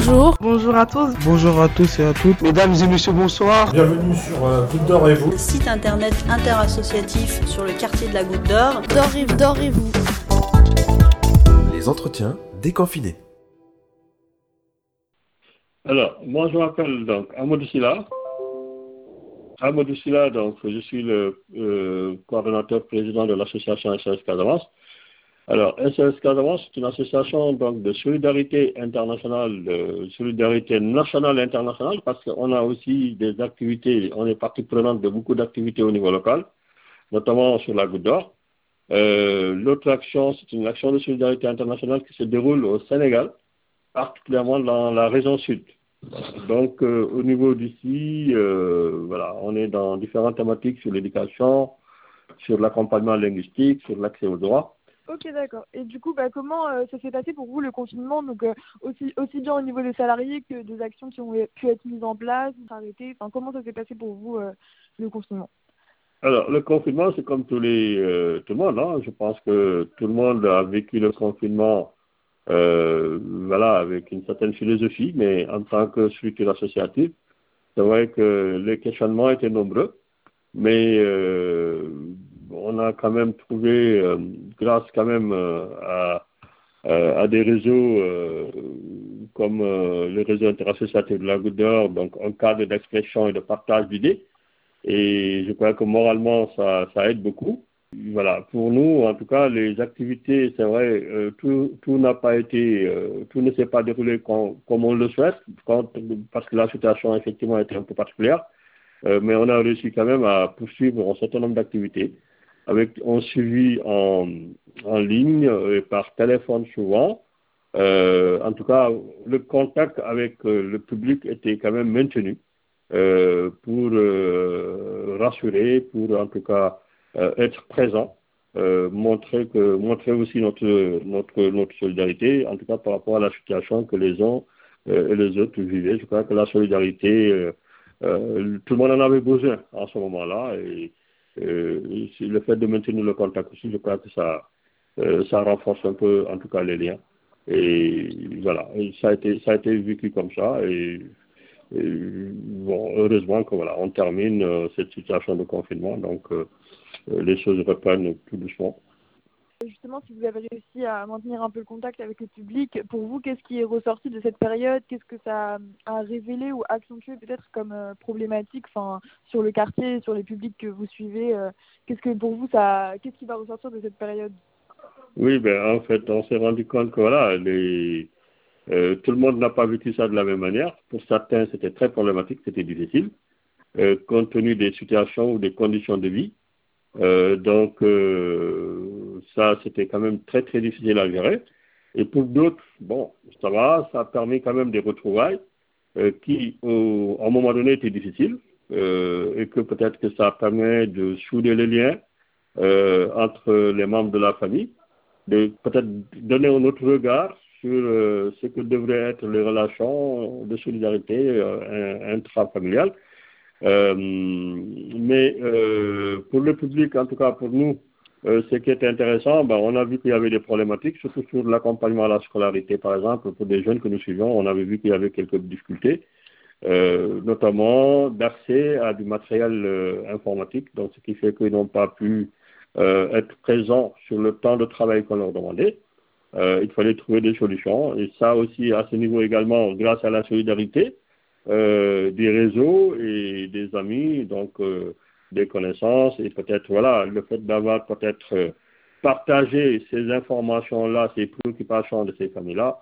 bonjour. Bonjour à tous. Bonjour à tous et à toutes. Mesdames et messieurs, bonsoir. Bienvenue sur euh, Goutte d'Or et vous. Site internet interassociatif sur le quartier de la Goutte d'Or. D'or et, d'or et vous. Les entretiens déconfinés. Alors, moi je m'appelle donc Amadou Silla. Amadou Silla, donc je suis le euh, coordonnateur président de l'association SOS Casamance. Alors, SOS c'est une association donc, de solidarité internationale, de solidarité nationale et internationale, parce qu'on a aussi des activités, on est partie prenante de beaucoup d'activités au niveau local, notamment sur la Goutte d'Or. Euh, L'autre action, c'est une action de solidarité internationale qui se déroule au Sénégal, particulièrement dans la région sud. Donc, euh, au niveau d'ici, euh, voilà, on est dans différentes thématiques sur l'éducation, sur l'accompagnement linguistique, sur l'accès aux droits. Ok, d'accord. Et du coup, bah, comment euh, ça s'est passé pour vous le confinement? Donc, euh, aussi, aussi bien au niveau des salariés que des actions qui ont pu être mises en place, arrêtées. Enfin, comment ça s'est passé pour vous euh, le confinement? Alors, le confinement, c'est comme tout le monde. Hein. Je pense que tout le monde a vécu le confinement voilà, avec une certaine philosophie, mais en tant que structure associative, c'est vrai que les questionnements étaient nombreux. Mais on a quand même trouvé, euh, grâce quand même euh, à, à, des réseaux euh, comme le réseau interassociatif de la Goutte d'Or, donc un cadre d'expression et de partage d'idées. Et je crois que moralement, ça, ça aide beaucoup. Voilà, pour nous, en tout cas, les activités, c'est vrai, tout, tout n'a pas été, tout ne s'est pas déroulé comme, comme on le souhaite, quand, parce que la situation effectivement était un peu particulière. mais on a réussi quand même à poursuivre un certain nombre d'activités avec un en, ligne et par téléphone souvent. Euh, en tout cas, le contact avec euh, le public était quand même maintenu euh, pour rassurer, pour en tout cas être présent, montrer aussi notre solidarité, en tout cas par rapport à la situation que les uns et les autres vivaient. Je crois que la solidarité, tout le monde en avait besoin en ce moment-là le fait de maintenir le contact aussi, je crois que ça, euh, ça renforce un peu, en tout cas, les liens. Et voilà, ça a été, ça a été vécu comme ça. Et, bon, heureusement que voilà, on termine euh, cette situation de confinement, donc euh, les choses reprennent tout doucement. Justement, si vous avez réussi à maintenir un peu le contact avec le public, pour vous, qu'est-ce qui est ressorti de cette période? Qu'est-ce que ça a révélé ou accentué peut-être comme euh, problématique enfin, sur le quartier, sur les publics que vous suivez euh, Qu'est-ce que pour vous, ça, qu'est-ce qui va ressortir de cette période? Oui, ben, en fait, on s'est rendu compte que voilà, euh, tout le monde n'a pas vécu ça de la même manière. Pour certains, c'était très problématique, c'était difficile, compte tenu des situations ou des conditions de vie. Donc, ça, c'était quand même très, très difficile à gérer. Et pour d'autres, bon, ça va, ça a permis quand même des retrouvailles euh, qui, au, à un moment donné, étaient difficiles euh, et que peut-être que ça permet de souder les liens euh, entre les membres de la famille, de peut-être donner un autre regard sur euh, ce que devraient être les relations de solidarité intrafamiliales. Euh, mais euh, pour le public, en tout cas pour nous, euh, ce qui est intéressant, ben, on a vu qu'il y avait des problématiques, surtout sur l'accompagnement à la scolarité, par exemple, pour des jeunes que nous suivons, on avait vu qu'il y avait quelques difficultés, euh, notamment d'accès à du matériel euh, informatique, donc ce qui fait qu'ils n'ont pas pu euh, être présents sur le temps de travail qu'on leur demandait. il fallait trouver des solutions, et ça aussi, à ce niveau également, grâce à la solidarité, euh, des réseaux et des amis, donc euh, des connaissances et peut-être voilà le fait d'avoir peut-être euh, partagé ces informations-là, ces préoccupations de ces familles-là,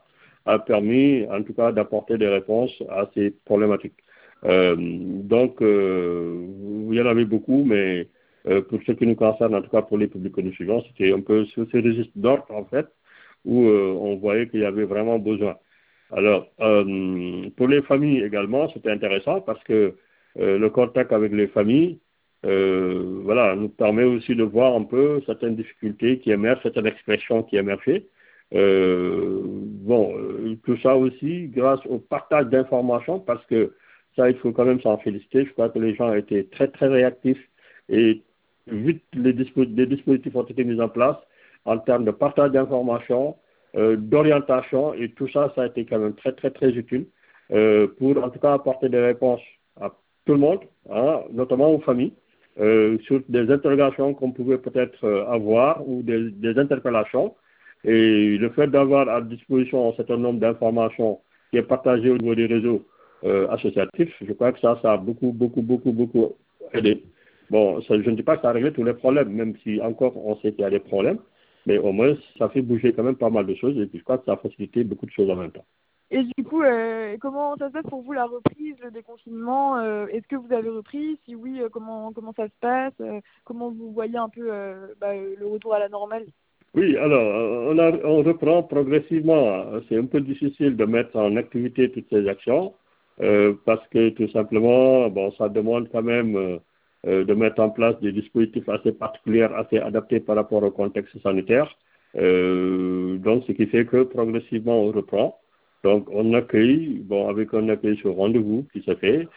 a permis en tout cas d'apporter des réponses à ces problématiques. Euh, donc euh, il y en avait beaucoup, mais euh, pour ce qui nous concerne, en tout cas pour les publics que nous suivons, c'était un peu sur ces registres d'ordre en fait, où on voyait qu'il y avait vraiment besoin. Alors, euh, pour les familles également, c'était intéressant parce que euh, le contact avec les familles, euh, voilà, nous permet aussi de voir un peu certaines difficultés qui émergent, certaines expressions qui émergent. Euh, bon, euh, tout ça aussi grâce au partage d'informations parce que ça, il faut quand même s'en féliciter. Je crois que les gens étaient très, très réactifs et vite les, dispo les dispositifs ont été mis en place en termes de partage d'informations, d'orientation et tout ça, ça a été quand même très très très utile pour en tout cas apporter des réponses à tout le monde, hein, notamment aux familles. Sur des interrogations qu'on pouvait peut-être avoir ou des, interpellations. Et le fait d'avoir à disposition un certain nombre d'informations qui est partagé au niveau des réseaux euh, associatifs, je crois que ça, ça a beaucoup, beaucoup, beaucoup, beaucoup aidé. Bon, je ne dis pas que ça a réglé tous les problèmes, même si encore on sait qu'il y a des problèmes, mais au moins ça fait bouger quand même pas mal de choses et puis je crois que ça a facilité beaucoup de choses en même temps. Et du coup, euh, comment ça se passe pour vous la reprise, le déconfinement euh, Est-ce que vous avez repris? Si oui, euh, comment comment ça se passe? Comment vous voyez un peu bah, le retour à la normale? Oui, alors, on, a, on, reprend progressivement. C'est un peu difficile de mettre en activité toutes ces actions parce que tout simplement, bon, ça demande quand même de mettre en place des dispositifs assez particuliers, assez adaptés par rapport au contexte sanitaire. Donc, ce qui fait que progressivement, on reprend. Donc, on accueille, bon, avec un accueil sur rendez-vous qui se fait.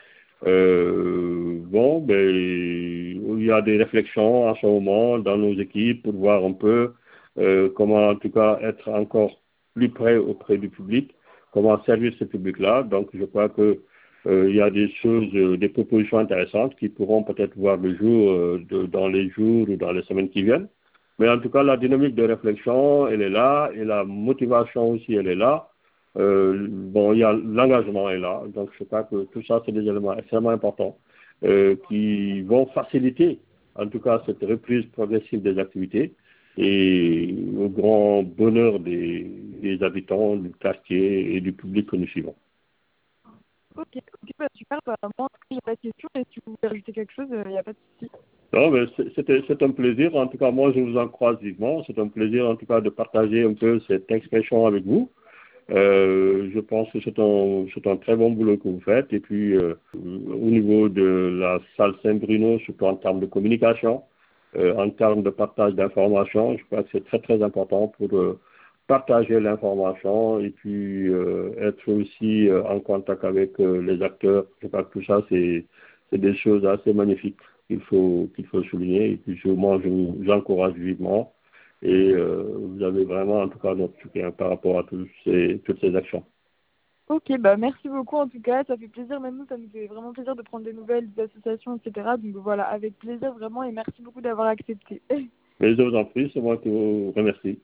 bon, ben, il y a des réflexions à ce moment dans nos équipes pour voir un peu euh, comment en tout cas être encore plus près auprès du public, comment servir ce public-là. Donc je crois que euh, il y a des choses, euh, des propositions intéressantes qui pourront peut-être voir le jour euh, de, dans les jours ou dans les semaines qui viennent. Mais en tout cas, la dynamique de réflexion, elle est là, et la motivation aussi, elle est là. Euh, bon, il y a l'engagement est là. Donc je crois que tout ça, c'est des éléments extrêmement importants qui vont faciliter, en tout cas, cette reprise progressive des activités et au grand bonheur des, des, habitants du quartier et du public que nous suivons. Ok, okay bah, super. Bah, moi, a pas de question. Et si vous voulez rajouter quelque chose, il euh, n'y a pas de souci. Non, mais c'est un plaisir. En tout cas, moi, je vous en croise vivement. C'est un plaisir, en tout cas, de partager un peu cette expression avec vous. Euh, je pense que c'est un, un très bon boulot que vous faites. Et puis, euh, au niveau de la salle Saint-Bruno, surtout en termes de communication, euh, en termes de partage d'informations. Je crois que c'est très très important pour euh, partager l'information et puis euh, être aussi en contact avec les acteurs. Je crois que tout ça, c'est des choses assez magnifiques qu'il faut, qu'il faut souligner. Et puis, moi, je vous encourage vivement. Et vous avez vraiment, en tout cas, notre soutien par rapport à tous ces, toutes ces actions. Ok, bah merci beaucoup en tout cas, ça fait plaisir, même nous, ça nous fait vraiment plaisir de prendre des nouvelles des associations, etc. Donc voilà, avec plaisir vraiment et merci beaucoup d'avoir accepté. Mais je vous en prie, c'est moi qui vous remercie.